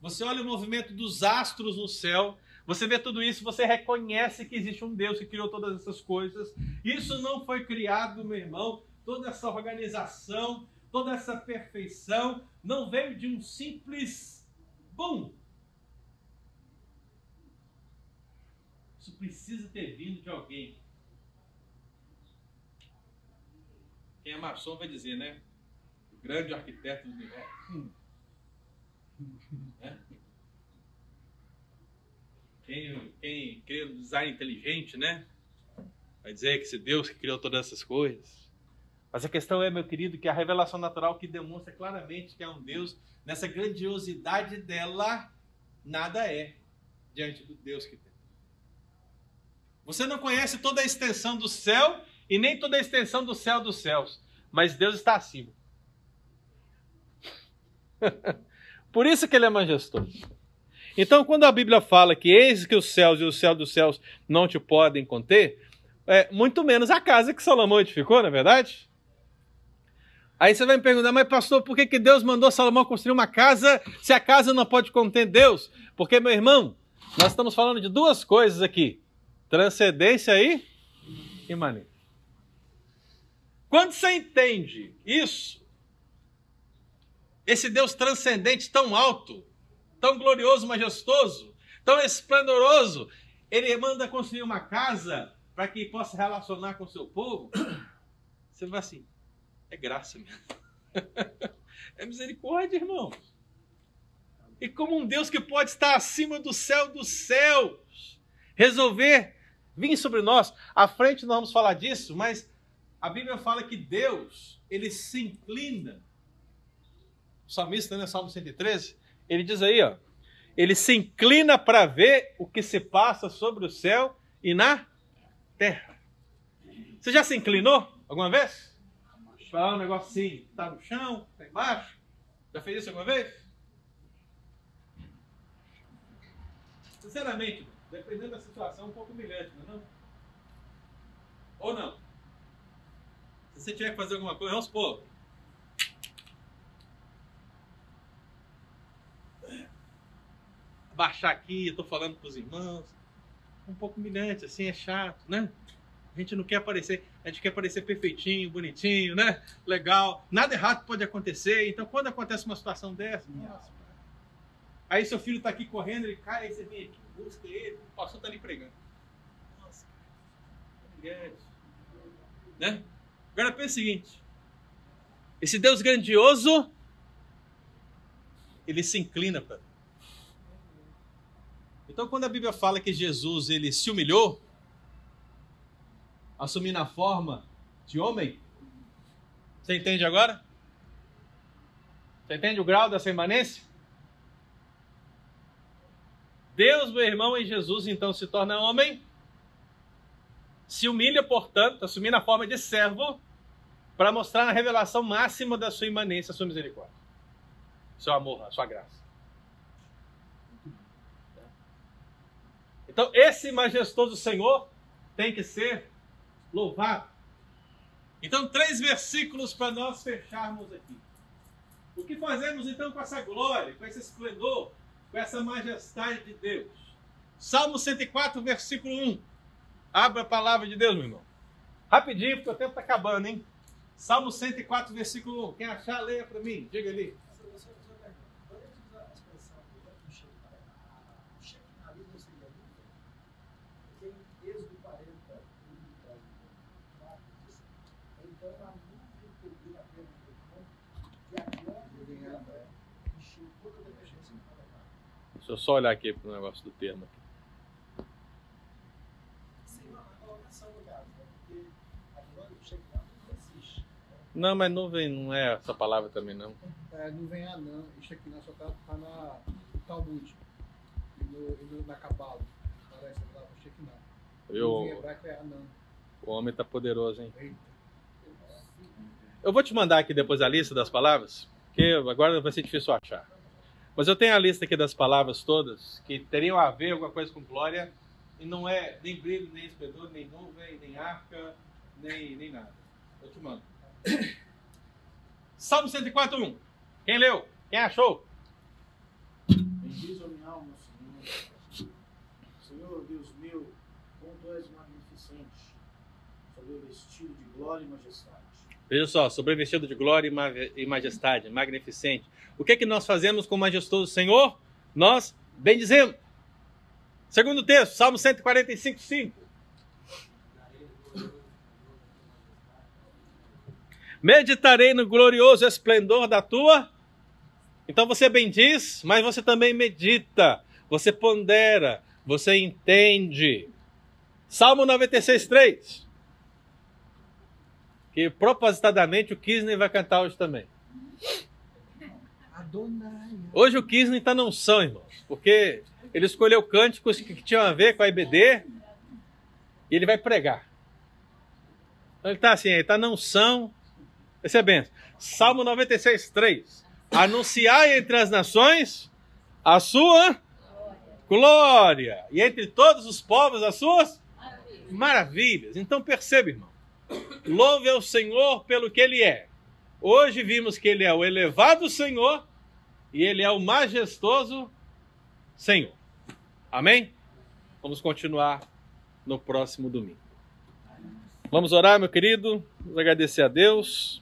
Você olha o movimento dos astros no céu, você vê tudo isso, você reconhece que existe um Deus que criou todas essas coisas. Isso não foi criado, meu irmão, toda essa organização, toda essa perfeição não veio de um simples bum. Isso precisa ter vindo de alguém. Quem é maçom vai dizer, né? Grande arquiteto do universo. Né? Quem, quem crê no design inteligente, né? Vai dizer que esse Deus que criou todas essas coisas. Mas a questão é, meu querido, que a revelação natural que demonstra claramente que é um Deus, nessa grandiosidade dela, nada é diante do Deus que tem. Você não conhece toda a extensão do céu e nem toda a extensão do céu dos céus, mas Deus está acima. [laughs] Por isso que ele é majestoso. Então, quando a Bíblia fala que eis que os céus e o céu dos céus não te podem conter, é, muito menos a casa que Salomão edificou, não é verdade? Aí você vai me perguntar, mas pastor, por que, que Deus mandou Salomão construir uma casa se a casa não pode conter Deus? Porque, meu irmão, nós estamos falando de duas coisas aqui: transcendência e imanência. Quando você entende isso, esse Deus transcendente tão alto, tão glorioso, majestoso, tão esplendoroso, ele manda construir uma casa para que possa relacionar com o seu povo. [clears throat] Você vai assim, é graça mesmo. [laughs] é misericórdia, irmão. E como um Deus que pode estar acima do céu dos céus, resolver vir sobre nós. À frente nós vamos falar disso, mas a Bíblia fala que Deus, ele se inclina. O salmista, né, Salmo 113, ele diz aí, ó, ele se inclina para ver o que se passa sobre o céu e na terra. Você já se inclinou alguma vez? Falar um negócio assim, tá no chão, tá embaixo? Já fez isso alguma vez? Sinceramente, dependendo da situação, é um pouco humilhante, não é não? Ou não? Se você tiver que fazer alguma coisa, vamos supor. Baixar aqui, eu tô falando com os irmãos. Um pouco humilhante, assim, é chato, né? A gente não quer aparecer, a gente quer aparecer perfeitinho, bonitinho, né? Legal. Nada errado pode acontecer. Então, quando acontece uma situação dessa, nossa, aí seu filho está aqui correndo, ele cai, aí você vem aqui, busca ele, o pastor está ali pregando. Nossa, né? Agora pensa o seguinte: esse Deus grandioso, ele se inclina para. Então, quando a Bíblia fala que Jesus ele se humilhou, assumindo a forma de homem. Você entende agora? Você entende o grau dessa imanência? Deus, meu irmão, em Jesus, então se torna homem, se humilha, portanto, assumindo a forma de servo, para mostrar a revelação máxima da sua imanência, a sua misericórdia, seu amor, a sua graça. Então, esse majestoso Senhor tem que ser louvado. Então, três versículos para nós fecharmos aqui. O que fazemos então com essa glória, com esse esplendor, com essa majestade de Deus? Salmo 104, versículo 1. Abra a palavra de Deus, meu irmão. Rapidinho, porque o tempo está acabando, hein? Salmo 104, versículo 1. Quem achar, leia para mim. Diga ali. Deixa eu só olhar aqui para o negócio do termo. Não, mas nuvem não é essa palavra também, não. É, nuvem anã. Isso aqui não só está tá na, Talmud e, no, e no, na Cabala. Parece a palavra Shekinah. Eu, é anã. O homem está poderoso, hein? Eu vou te mandar aqui depois a lista das palavras, porque agora vai ser difícil achar. Mas eu tenho a lista aqui das palavras todas que teriam a ver alguma coisa com glória e não é nem brilho, nem esplendor, nem nuvem, nem arca, nem, nem nada. Eu te mando. Salmo 104, 1. Quem leu? Quem achou? Bendiz a minha alma, Senhor. Senhor, Deus meu, como tu és magnificente, sobre o vestido de glória e majestade. Veja só, sobre o vestido de glória e majestade, magnificente. O que é que nós fazemos com o majestoso Senhor? Nós bendizemos. Segundo texto, Salmo 145, 5. Meditarei no glorioso esplendor da tua. Então você bendiz, mas você também medita, você pondera, você entende. Salmo 96, 3. Que propositadamente o Kisney vai cantar hoje também. Hoje o Kisney está na unção, irmãos, porque ele escolheu cânticos que tinham a ver com a IBD e ele vai pregar. Então ele está assim, ele está na unção. Esse é benção. Salmo 96, 3. Anunciar entre as nações a sua glória. E entre todos os povos as suas maravilhas. Então perceba, irmão. Louve ao Senhor pelo que Ele é. Hoje vimos que ele é o elevado Senhor e ele é o majestoso Senhor. Amém? Vamos continuar no próximo domingo. Vamos orar, meu querido, vamos agradecer a Deus.